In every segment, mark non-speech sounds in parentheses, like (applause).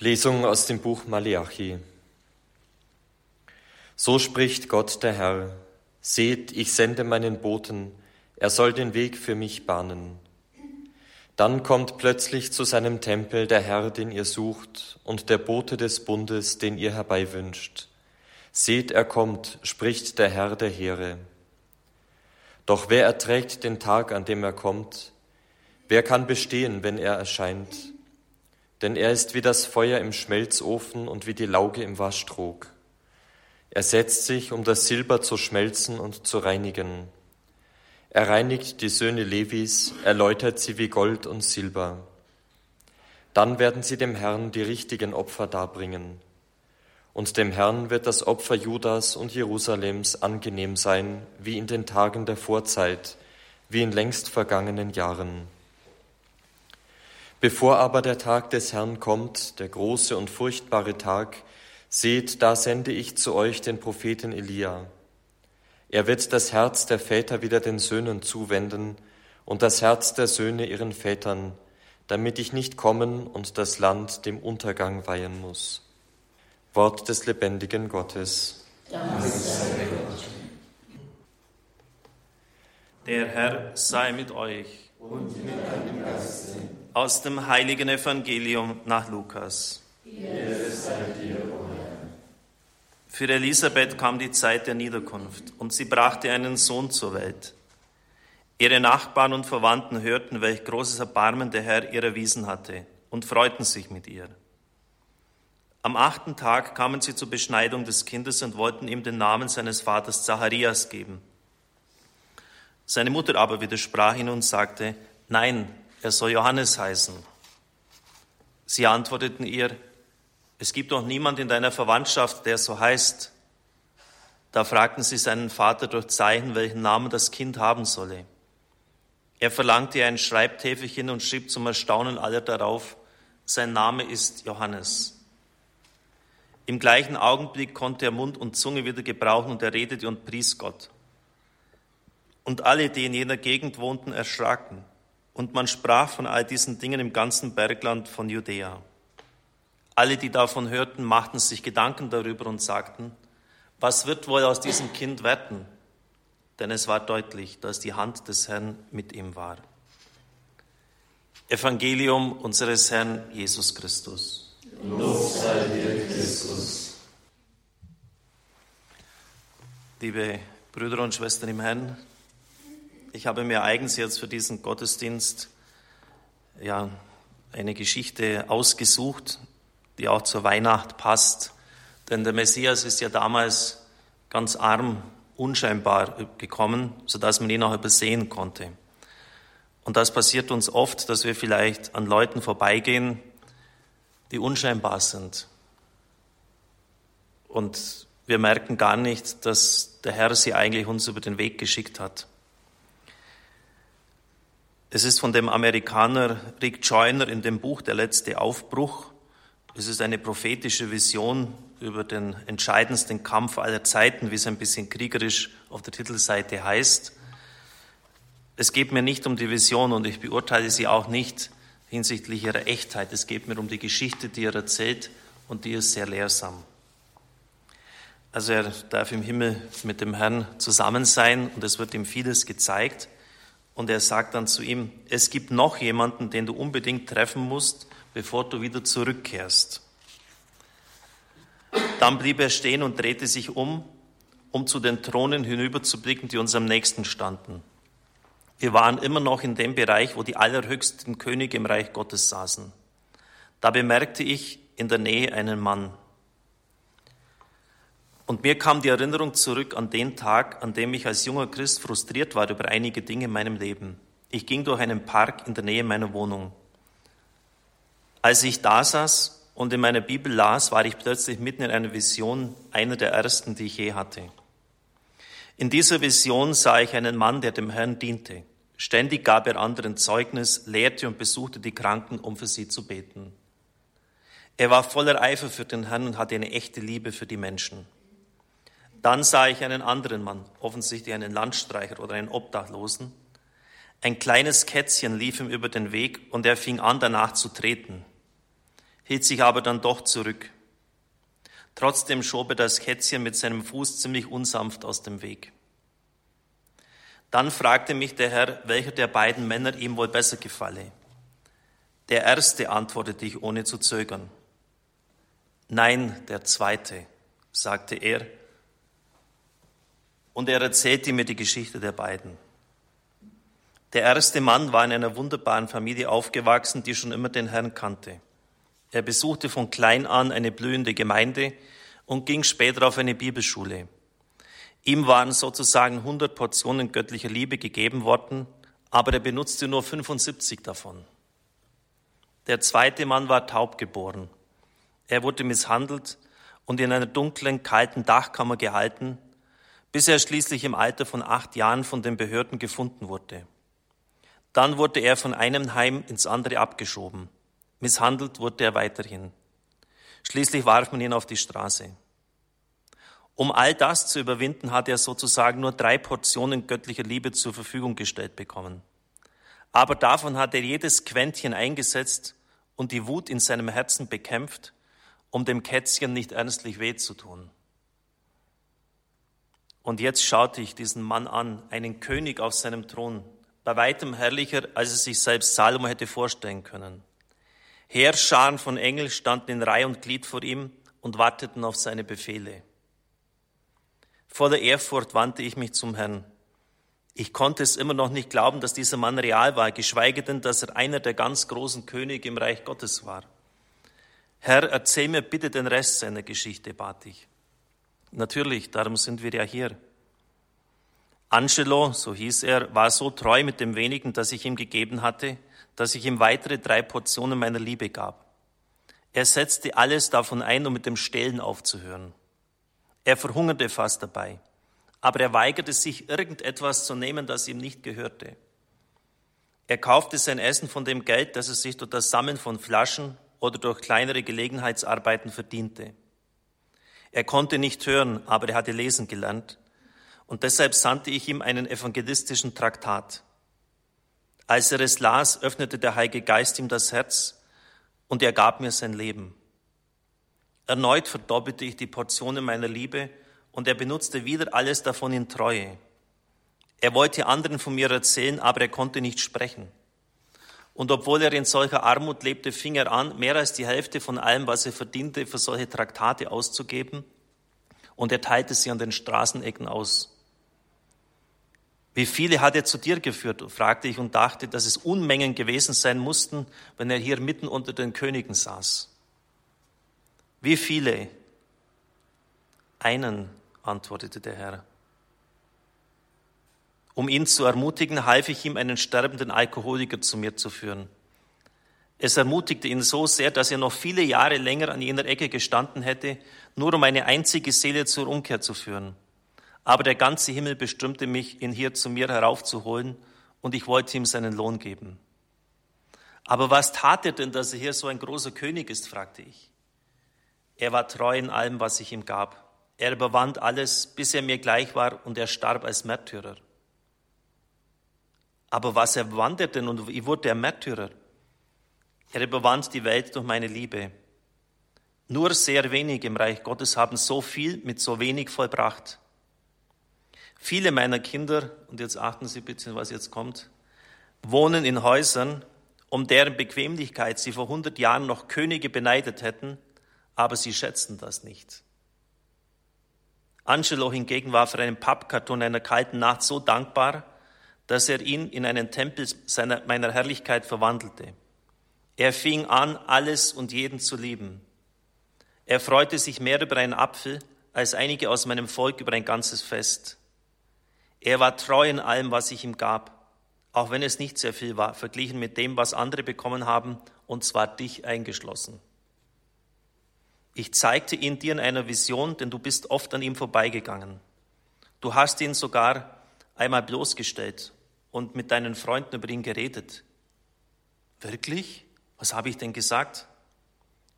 Lesung aus dem Buch Maleachi. So spricht Gott der Herr. Seht, ich sende meinen Boten, er soll den Weg für mich bahnen. Dann kommt plötzlich zu seinem Tempel der Herr, den ihr sucht, und der Bote des Bundes, den ihr herbeiwünscht. Seht, er kommt, spricht der Herr der Heere. Doch wer erträgt den Tag, an dem er kommt? Wer kann bestehen, wenn er erscheint? Denn er ist wie das Feuer im Schmelzofen und wie die Lauge im Waschtrog. Er setzt sich, um das Silber zu schmelzen und zu reinigen. Er reinigt die Söhne Levis, erläutert sie wie Gold und Silber. Dann werden sie dem Herrn die richtigen Opfer darbringen. Und dem Herrn wird das Opfer Judas und Jerusalems angenehm sein, wie in den Tagen der Vorzeit, wie in längst vergangenen Jahren. Bevor aber der Tag des Herrn kommt, der große und furchtbare Tag, seht, da sende ich zu euch den Propheten Elia. Er wird das Herz der Väter wieder den Söhnen zuwenden und das Herz der Söhne ihren Vätern, damit ich nicht kommen und das Land dem Untergang weihen muss. Wort des lebendigen Gottes. Der Herr sei mit euch. Und mit deinem Geiste. Aus dem heiligen Evangelium nach Lukas. Für Elisabeth kam die Zeit der Niederkunft und sie brachte einen Sohn zur Welt. Ihre Nachbarn und Verwandten hörten, welch großes Erbarmen der Herr ihr erwiesen hatte und freuten sich mit ihr. Am achten Tag kamen sie zur Beschneidung des Kindes und wollten ihm den Namen seines Vaters Zacharias geben. Seine Mutter aber widersprach ihn und sagte, nein, er soll Johannes heißen. Sie antworteten ihr, es gibt doch niemand in deiner Verwandtschaft, der so heißt. Da fragten sie seinen Vater durch Zeichen, welchen Namen das Kind haben solle. Er verlangte ein Schreibtäfelchen und schrieb zum Erstaunen aller darauf, sein Name ist Johannes. Im gleichen Augenblick konnte er Mund und Zunge wieder gebrauchen und er redete und pries Gott. Und alle, die in jener Gegend wohnten, erschraken. Und man sprach von all diesen Dingen im ganzen Bergland von Judäa. Alle, die davon hörten, machten sich Gedanken darüber und sagten, was wird wohl aus diesem Kind werden? Denn es war deutlich, dass die Hand des Herrn mit ihm war. Evangelium unseres Herrn Jesus Christus. Lob sei dir, Christus. Liebe Brüder und Schwestern im Herrn, ich habe mir eigens jetzt für diesen Gottesdienst ja, eine Geschichte ausgesucht, die auch zur Weihnacht passt. Denn der Messias ist ja damals ganz arm, unscheinbar gekommen, sodass man ihn auch übersehen konnte. Und das passiert uns oft, dass wir vielleicht an Leuten vorbeigehen, die unscheinbar sind. Und wir merken gar nicht, dass der Herr sie eigentlich uns über den Weg geschickt hat. Es ist von dem Amerikaner Rick Joyner in dem Buch Der letzte Aufbruch es ist eine prophetische Vision über den entscheidendsten Kampf aller Zeiten, wie es ein bisschen kriegerisch auf der Titelseite heißt. Es geht mir nicht um die Vision und ich beurteile sie auch nicht hinsichtlich ihrer Echtheit. Es geht mir um die Geschichte, die er erzählt und die ist sehr lehrsam. Also er darf im Himmel mit dem Herrn zusammen sein und es wird ihm vieles gezeigt. Und er sagt dann zu ihm, es gibt noch jemanden, den du unbedingt treffen musst bevor du wieder zurückkehrst. Dann blieb er stehen und drehte sich um, um zu den Thronen hinüberzublicken, die uns am nächsten standen. Wir waren immer noch in dem Bereich, wo die allerhöchsten Könige im Reich Gottes saßen. Da bemerkte ich in der Nähe einen Mann. Und mir kam die Erinnerung zurück an den Tag, an dem ich als junger Christ frustriert war über einige Dinge in meinem Leben. Ich ging durch einen Park in der Nähe meiner Wohnung. Als ich da saß und in meiner Bibel las, war ich plötzlich mitten in einer Vision, einer der ersten, die ich je hatte. In dieser Vision sah ich einen Mann, der dem Herrn diente. Ständig gab er anderen Zeugnis, lehrte und besuchte die Kranken, um für sie zu beten. Er war voller Eifer für den Herrn und hatte eine echte Liebe für die Menschen. Dann sah ich einen anderen Mann, offensichtlich einen Landstreicher oder einen Obdachlosen. Ein kleines Kätzchen lief ihm über den Weg und er fing an, danach zu treten. hielt sich aber dann doch zurück. Trotzdem schob er das Kätzchen mit seinem Fuß ziemlich unsanft aus dem Weg. Dann fragte mich der Herr, welcher der beiden Männer ihm wohl besser gefalle. Der erste antwortete ich ohne zu zögern. Nein, der zweite, sagte er. Und er erzählte mir die Geschichte der beiden. Der erste Mann war in einer wunderbaren Familie aufgewachsen, die schon immer den Herrn kannte. Er besuchte von klein an eine blühende Gemeinde und ging später auf eine Bibelschule. Ihm waren sozusagen 100 Portionen göttlicher Liebe gegeben worden, aber er benutzte nur 75 davon. Der zweite Mann war taub geboren. Er wurde misshandelt und in einer dunklen, kalten Dachkammer gehalten, bis er schließlich im Alter von acht Jahren von den Behörden gefunden wurde. Dann wurde er von einem Heim ins andere abgeschoben. Misshandelt wurde er weiterhin. Schließlich warf man ihn auf die Straße. Um all das zu überwinden, hat er sozusagen nur drei Portionen göttlicher Liebe zur Verfügung gestellt bekommen. Aber davon hat er jedes Quäntchen eingesetzt und die Wut in seinem Herzen bekämpft, um dem Kätzchen nicht ernstlich weh zu tun. Und jetzt schaute ich diesen Mann an, einen König auf seinem Thron, bei weitem herrlicher, als es sich selbst Salomo hätte vorstellen können. Heerscharen von Engeln standen in Reihe und Glied vor ihm und warteten auf seine Befehle. Voller Ehrfurcht wandte ich mich zum Herrn. Ich konnte es immer noch nicht glauben, dass dieser Mann real war, geschweige denn, dass er einer der ganz großen Könige im Reich Gottes war. Herr, erzähl mir bitte den Rest seiner Geschichte, bat ich. Natürlich, darum sind wir ja hier. Angelo, so hieß er, war so treu mit dem wenigen, das ich ihm gegeben hatte, dass ich ihm weitere drei Portionen meiner Liebe gab. Er setzte alles davon ein, um mit dem Stehlen aufzuhören. Er verhungerte fast dabei, aber er weigerte sich, irgendetwas zu nehmen, das ihm nicht gehörte. Er kaufte sein Essen von dem Geld, das er sich durch das Sammeln von Flaschen oder durch kleinere Gelegenheitsarbeiten verdiente. Er konnte nicht hören, aber er hatte lesen gelernt, und deshalb sandte ich ihm einen evangelistischen Traktat. Als er es las, öffnete der Heilige Geist ihm das Herz und er gab mir sein Leben. Erneut verdoppelte ich die Portionen meiner Liebe und er benutzte wieder alles davon in Treue. Er wollte anderen von mir erzählen, aber er konnte nicht sprechen. Und obwohl er in solcher Armut lebte, fing er an, mehr als die Hälfte von allem, was er verdiente, für solche Traktate auszugeben. Und er teilte sie an den Straßenecken aus. Wie viele hat er zu dir geführt? fragte ich und dachte, dass es Unmengen gewesen sein mussten, wenn er hier mitten unter den Königen saß. Wie viele? Einen, antwortete der Herr. Um ihn zu ermutigen, half ich ihm, einen sterbenden Alkoholiker zu mir zu führen. Es ermutigte ihn so sehr, dass er noch viele Jahre länger an jener Ecke gestanden hätte, nur um eine einzige Seele zur Umkehr zu führen. Aber der ganze Himmel bestimmte mich, ihn hier zu mir heraufzuholen, und ich wollte ihm seinen Lohn geben. Aber was tat er denn, dass er hier so ein großer König ist, fragte ich. Er war treu in allem, was ich ihm gab. Er überwand alles, bis er mir gleich war, und er starb als Märtyrer. Aber was er denn und wie wurde er Märtyrer? Er überwand die Welt durch meine Liebe. Nur sehr wenig im Reich Gottes haben so viel mit so wenig vollbracht. Viele meiner Kinder, und jetzt achten Sie bitte, was jetzt kommt, wohnen in Häusern, um deren Bequemlichkeit sie vor 100 Jahren noch Könige beneidet hätten, aber sie schätzen das nicht. Angelo hingegen war für einen Pappkarton einer kalten Nacht so dankbar, dass er ihn in einen Tempel seiner, meiner Herrlichkeit verwandelte. Er fing an, alles und jeden zu lieben. Er freute sich mehr über einen Apfel als einige aus meinem Volk über ein ganzes Fest. Er war treu in allem, was ich ihm gab, auch wenn es nicht sehr viel war, verglichen mit dem, was andere bekommen haben, und zwar dich eingeschlossen. Ich zeigte ihn dir in einer Vision, denn du bist oft an ihm vorbeigegangen. Du hast ihn sogar einmal bloßgestellt und mit deinen Freunden über ihn geredet. Wirklich? Was habe ich denn gesagt?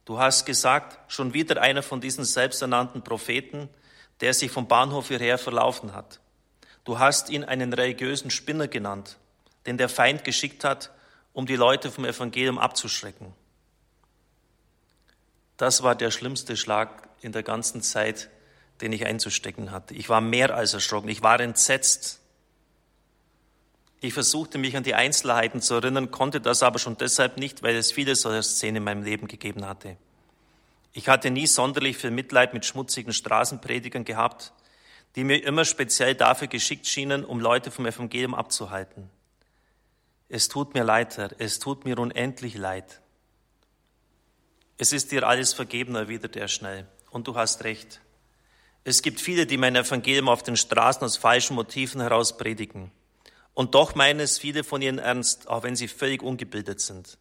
Du hast gesagt, schon wieder einer von diesen selbsternannten Propheten, der sich vom Bahnhof hierher verlaufen hat. Du hast ihn einen religiösen Spinner genannt, den der Feind geschickt hat, um die Leute vom Evangelium abzuschrecken. Das war der schlimmste Schlag in der ganzen Zeit, den ich einzustecken hatte. Ich war mehr als erschrocken, ich war entsetzt. Ich versuchte mich an die Einzelheiten zu erinnern, konnte das aber schon deshalb nicht, weil es viele solcher Szenen in meinem Leben gegeben hatte. Ich hatte nie sonderlich viel Mitleid mit schmutzigen Straßenpredigern gehabt, die mir immer speziell dafür geschickt schienen, um Leute vom Evangelium abzuhalten. Es tut mir leid, Herr, es tut mir unendlich leid. Es ist dir alles vergeben, erwidert er schnell. Und du hast recht. Es gibt viele, die mein Evangelium auf den Straßen aus falschen Motiven heraus predigen. Und doch meinen es viele von ihnen ernst, auch wenn sie völlig ungebildet sind.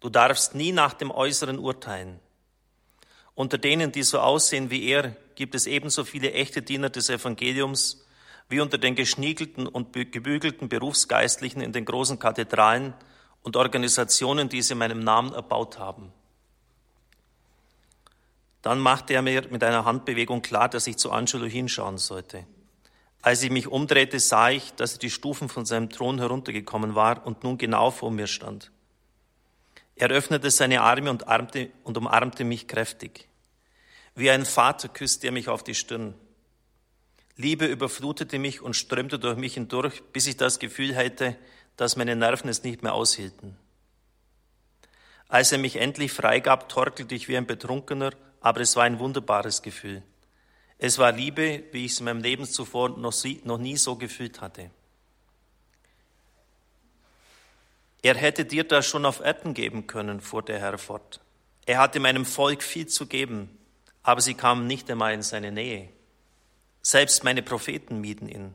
Du darfst nie nach dem Äußeren urteilen. Unter denen, die so aussehen wie er, gibt es ebenso viele echte Diener des Evangeliums wie unter den geschniegelten und gebügelten Berufsgeistlichen in den großen Kathedralen und Organisationen, die sie in meinem Namen erbaut haben. Dann machte er mir mit einer Handbewegung klar, dass ich zu Angelo hinschauen sollte. Als ich mich umdrehte, sah ich, dass er die Stufen von seinem Thron heruntergekommen war und nun genau vor mir stand. Er öffnete seine Arme und, armte, und umarmte mich kräftig. Wie ein Vater küsste er mich auf die Stirn. Liebe überflutete mich und strömte durch mich hindurch, bis ich das Gefühl hatte, dass meine Nerven es nicht mehr aushielten. Als er mich endlich freigab, torkelte ich wie ein Betrunkener, aber es war ein wunderbares Gefühl. Es war Liebe, wie ich es in meinem Leben zuvor noch nie so gefühlt hatte. Er hätte dir das schon auf Erden geben können, fuhr der Herr fort. Er hatte meinem Volk viel zu geben, aber sie kamen nicht einmal in seine Nähe. Selbst meine Propheten mieden ihn.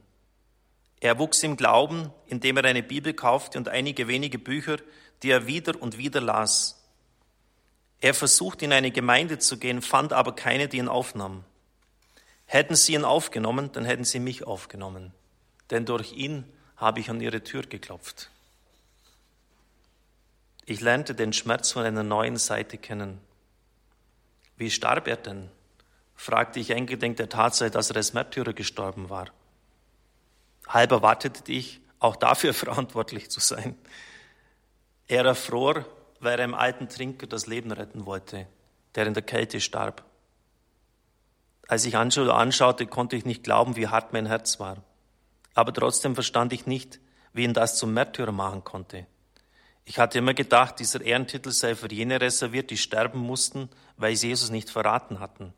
Er wuchs im Glauben, indem er eine Bibel kaufte und einige wenige Bücher, die er wieder und wieder las. Er versuchte in eine Gemeinde zu gehen, fand aber keine, die ihn aufnahm. Hätten sie ihn aufgenommen, dann hätten sie mich aufgenommen, denn durch ihn habe ich an ihre Tür geklopft. Ich lernte den Schmerz von einer neuen Seite kennen. Wie starb er denn? fragte ich eingedenk der Tatsache, dass er als Märtyrer gestorben war. Halb erwartete ich, auch dafür (laughs) verantwortlich zu sein. Er erfror, weil er einem alten Trinker das Leben retten wollte, der in der Kälte starb. Als ich Angelo anschaute, konnte ich nicht glauben, wie hart mein Herz war. Aber trotzdem verstand ich nicht, wie ihn das zum Märtyrer machen konnte. Ich hatte immer gedacht, dieser Ehrentitel sei für jene reserviert, die sterben mussten, weil sie Jesus nicht verraten hatten.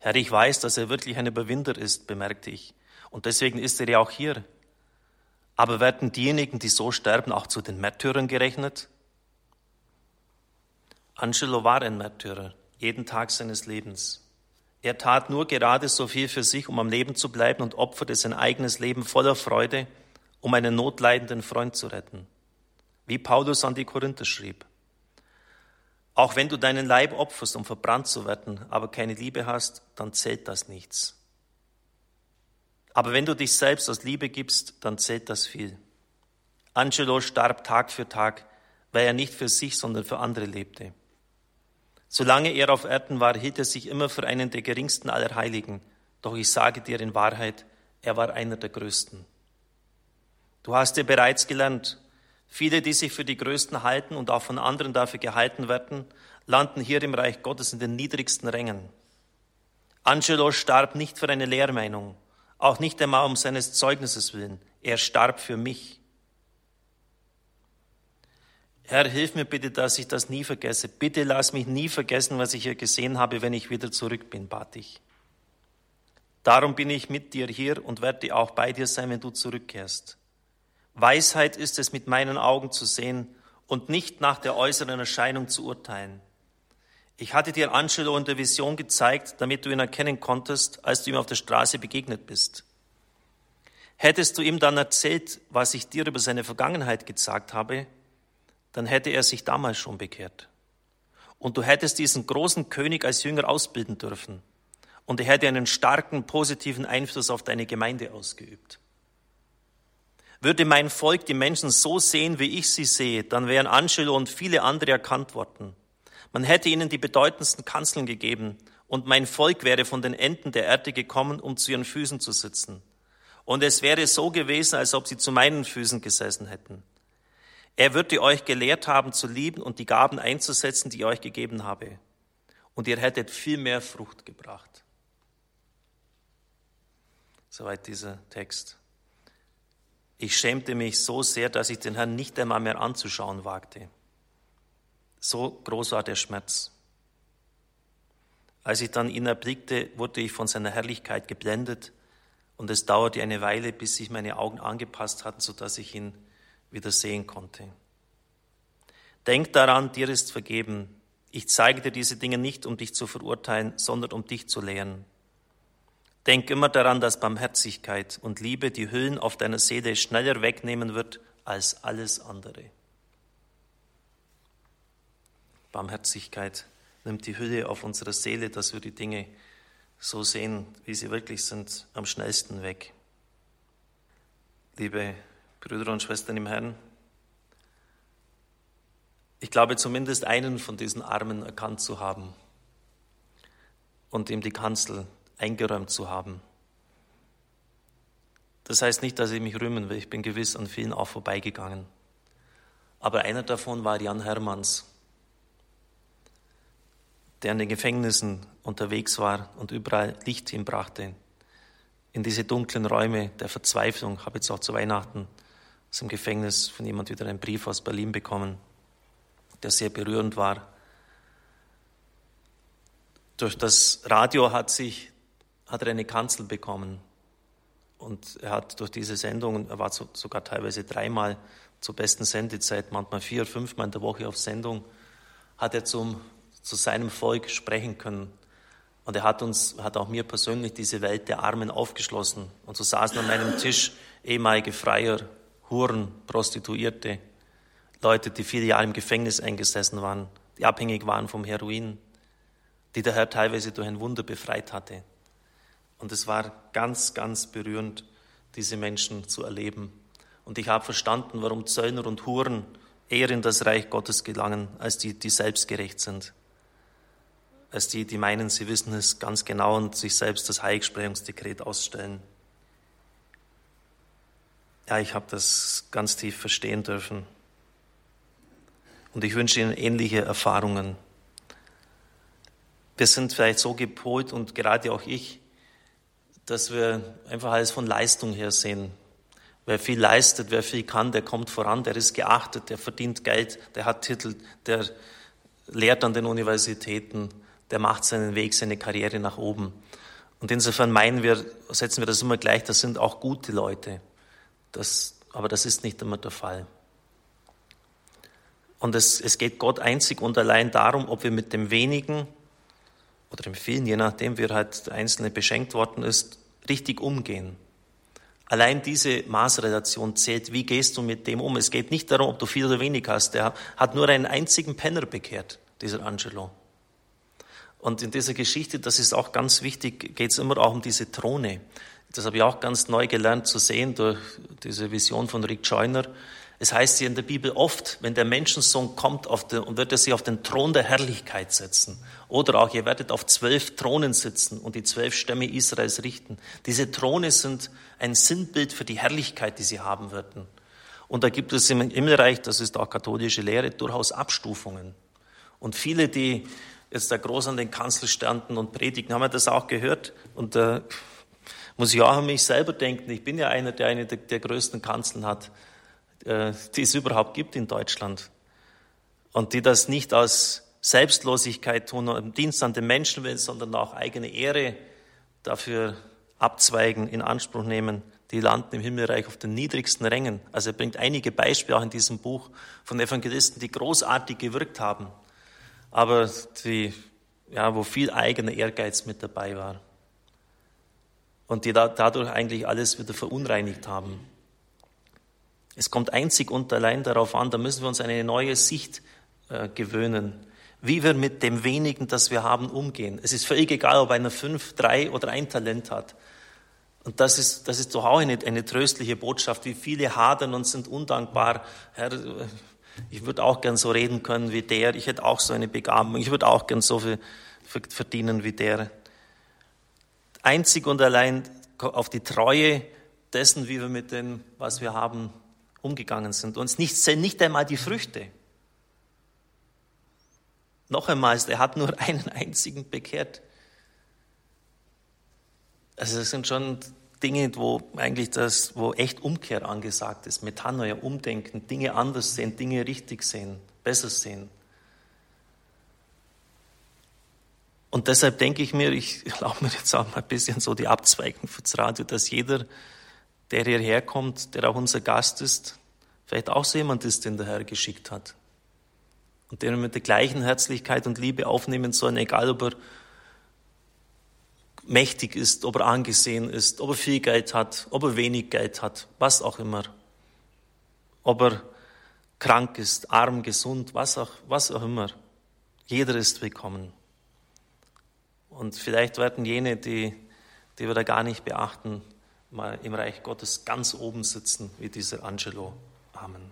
Herr, ich weiß, dass er wirklich ein Überwinder ist, bemerkte ich. Und deswegen ist er ja auch hier. Aber werden diejenigen, die so sterben, auch zu den Märtyrern gerechnet? Angelo war ein Märtyrer, jeden Tag seines Lebens. Er tat nur gerade so viel für sich, um am Leben zu bleiben und opferte sein eigenes Leben voller Freude, um einen notleidenden Freund zu retten. Wie Paulus an die Korinther schrieb. Auch wenn du deinen Leib opferst, um verbrannt zu werden, aber keine Liebe hast, dann zählt das nichts. Aber wenn du dich selbst aus Liebe gibst, dann zählt das viel. Angelo starb Tag für Tag, weil er nicht für sich, sondern für andere lebte. Solange er auf Erden war, hielt er sich immer für einen der geringsten aller Heiligen. Doch ich sage dir in Wahrheit, er war einer der größten. Du hast ja bereits gelernt, viele, die sich für die Größten halten und auch von anderen dafür gehalten werden, landen hier im Reich Gottes in den niedrigsten Rängen. Angelo starb nicht für eine Lehrmeinung, auch nicht einmal um seines Zeugnisses willen. Er starb für mich. Herr, hilf mir bitte, dass ich das nie vergesse. Bitte lass mich nie vergessen, was ich hier gesehen habe, wenn ich wieder zurück bin, bat ich. Darum bin ich mit dir hier und werde auch bei dir sein, wenn du zurückkehrst. Weisheit ist es, mit meinen Augen zu sehen und nicht nach der äußeren Erscheinung zu urteilen. Ich hatte dir Angelo in der Vision gezeigt, damit du ihn erkennen konntest, als du ihm auf der Straße begegnet bist. Hättest du ihm dann erzählt, was ich dir über seine Vergangenheit gesagt habe, dann hätte er sich damals schon bekehrt. Und du hättest diesen großen König als Jünger ausbilden dürfen. Und er hätte einen starken, positiven Einfluss auf deine Gemeinde ausgeübt. Würde mein Volk die Menschen so sehen, wie ich sie sehe, dann wären Angelo und viele andere erkannt worden. Man hätte ihnen die bedeutendsten Kanzeln gegeben und mein Volk wäre von den Enden der Erde gekommen, um zu ihren Füßen zu sitzen. Und es wäre so gewesen, als ob sie zu meinen Füßen gesessen hätten. Er würde euch gelehrt haben zu lieben und die Gaben einzusetzen, die ich euch gegeben habe. und ihr hättet viel mehr Frucht gebracht. Soweit dieser Text. Ich schämte mich so sehr, dass ich den Herrn nicht einmal mehr anzuschauen wagte. So groß war der Schmerz. Als ich dann ihn erblickte, wurde ich von seiner Herrlichkeit geblendet und es dauerte eine Weile, bis sich meine Augen angepasst hatten, sodass ich ihn wieder sehen konnte. Denk daran, dir ist vergeben. Ich zeige dir diese Dinge nicht, um dich zu verurteilen, sondern um dich zu lehren. Denk immer daran, dass Barmherzigkeit und Liebe die Hüllen auf deiner Seele schneller wegnehmen wird als alles andere. Barmherzigkeit nimmt die Hülle auf unserer Seele, dass wir die Dinge so sehen, wie sie wirklich sind, am schnellsten weg. Liebe Brüder und Schwestern im Herrn, ich glaube zumindest einen von diesen Armen erkannt zu haben und ihm die Kanzel eingeräumt zu haben. Das heißt nicht, dass ich mich rühmen will, ich bin gewiss an vielen auch vorbeigegangen. Aber einer davon war Jan Hermanns der in den Gefängnissen unterwegs war und überall Licht hinbrachte. In diese dunklen Räume der Verzweiflung Ich habe jetzt auch zu Weihnachten aus dem Gefängnis von jemand wieder einen Brief aus Berlin bekommen, der sehr berührend war. Durch das Radio hat sich, hat er eine Kanzel bekommen. Und er hat durch diese Sendung, er war sogar teilweise dreimal zur besten Sendezeit, manchmal vier, fünfmal in der Woche auf Sendung, hat er zum zu seinem Volk sprechen können. Und er hat uns, hat auch mir persönlich diese Welt der Armen aufgeschlossen. Und so saßen an meinem Tisch ehemalige Freier, Huren, Prostituierte, Leute, die viele Jahre im Gefängnis eingesessen waren, die abhängig waren vom Heroin, die der Herr teilweise durch ein Wunder befreit hatte. Und es war ganz, ganz berührend, diese Menschen zu erleben. Und ich habe verstanden, warum Zöllner und Huren eher in das Reich Gottes gelangen, als die, die selbstgerecht sind als die, die meinen, sie wissen es ganz genau und sich selbst das Heiligsprechungsdekret ausstellen. Ja, ich habe das ganz tief verstehen dürfen. Und ich wünsche Ihnen ähnliche Erfahrungen. Wir sind vielleicht so gepolt und gerade auch ich, dass wir einfach alles von Leistung her sehen. Wer viel leistet, wer viel kann, der kommt voran, der ist geachtet, der verdient Geld, der hat Titel, der lehrt an den Universitäten der macht seinen Weg, seine Karriere nach oben. Und insofern meinen wir, setzen wir das immer gleich, das sind auch gute Leute. Das, aber das ist nicht immer der Fall. Und es, es geht Gott einzig und allein darum, ob wir mit dem wenigen oder dem vielen, je nachdem, wie halt der Einzelne beschenkt worden ist, richtig umgehen. Allein diese Maßrelation zählt, wie gehst du mit dem um. Es geht nicht darum, ob du viel oder wenig hast. Der hat nur einen einzigen Penner bekehrt, dieser Angelo. Und in dieser Geschichte, das ist auch ganz wichtig, geht es immer auch um diese Throne. Das habe ich auch ganz neu gelernt zu sehen durch diese Vision von Rick Joyner. Es heißt hier in der Bibel oft, wenn der Menschensohn kommt den, und wird er sich auf den Thron der Herrlichkeit setzen. Oder auch, ihr werdet auf zwölf Thronen sitzen und die zwölf Stämme Israels richten. Diese Throne sind ein Sinnbild für die Herrlichkeit, die sie haben werden. Und da gibt es im Himmelreich, das ist auch katholische Lehre, durchaus Abstufungen. Und viele, die jetzt da groß an den Kanzel standen und predigen. Haben wir das auch gehört? Und äh, muss ich auch an mich selber denken. Ich bin ja einer, der eine der, der größten Kanzeln hat, äh, die es überhaupt gibt in Deutschland. Und die das nicht aus Selbstlosigkeit tun und im Dienst an den Menschen will, sondern auch eigene Ehre dafür abzweigen, in Anspruch nehmen. Die landen im Himmelreich auf den niedrigsten Rängen. Also er bringt einige Beispiele auch in diesem Buch von Evangelisten, die großartig gewirkt haben aber die, ja, wo viel eigener Ehrgeiz mit dabei war. Und die da, dadurch eigentlich alles wieder verunreinigt haben. Es kommt einzig und allein darauf an, da müssen wir uns eine neue Sicht äh, gewöhnen, wie wir mit dem wenigen, das wir haben, umgehen. Es ist völlig egal, ob einer fünf, drei oder ein Talent hat. Und das ist, das ist doch auch eine, eine tröstliche Botschaft, wie viele hadern und sind undankbar. Herr, ich würde auch gern so reden können wie der. Ich hätte auch so eine Begabung. Ich würde auch gern so viel verdienen wie der. Einzig und allein auf die Treue dessen, wie wir mit dem, was wir haben, umgegangen sind. Uns nicht, nicht einmal die Früchte. Noch einmal, er hat nur (laughs) einen einzigen bekehrt. Also das sind schon Dinge, wo eigentlich das, wo echt Umkehr angesagt ist, Metanoia, Umdenken, Dinge anders sehen, Dinge richtig sehen, besser sehen. Und deshalb denke ich mir, ich erlaube mir jetzt auch mal ein bisschen so die Abzweigung fürs Radio, dass jeder, der hierher kommt, der auch unser Gast ist, vielleicht auch so jemand ist, den der Herr geschickt hat. Und den wir mit der gleichen Herzlichkeit und Liebe aufnehmen sollen, egal ob er mächtig ist, ob er angesehen ist, ob er viel Geld hat, ob er wenig Geld hat, was auch immer. Ob er krank ist, arm, gesund, was auch, was auch immer. Jeder ist willkommen. Und vielleicht werden jene, die, die wir da gar nicht beachten, mal im Reich Gottes ganz oben sitzen, wie dieser Angelo. Amen.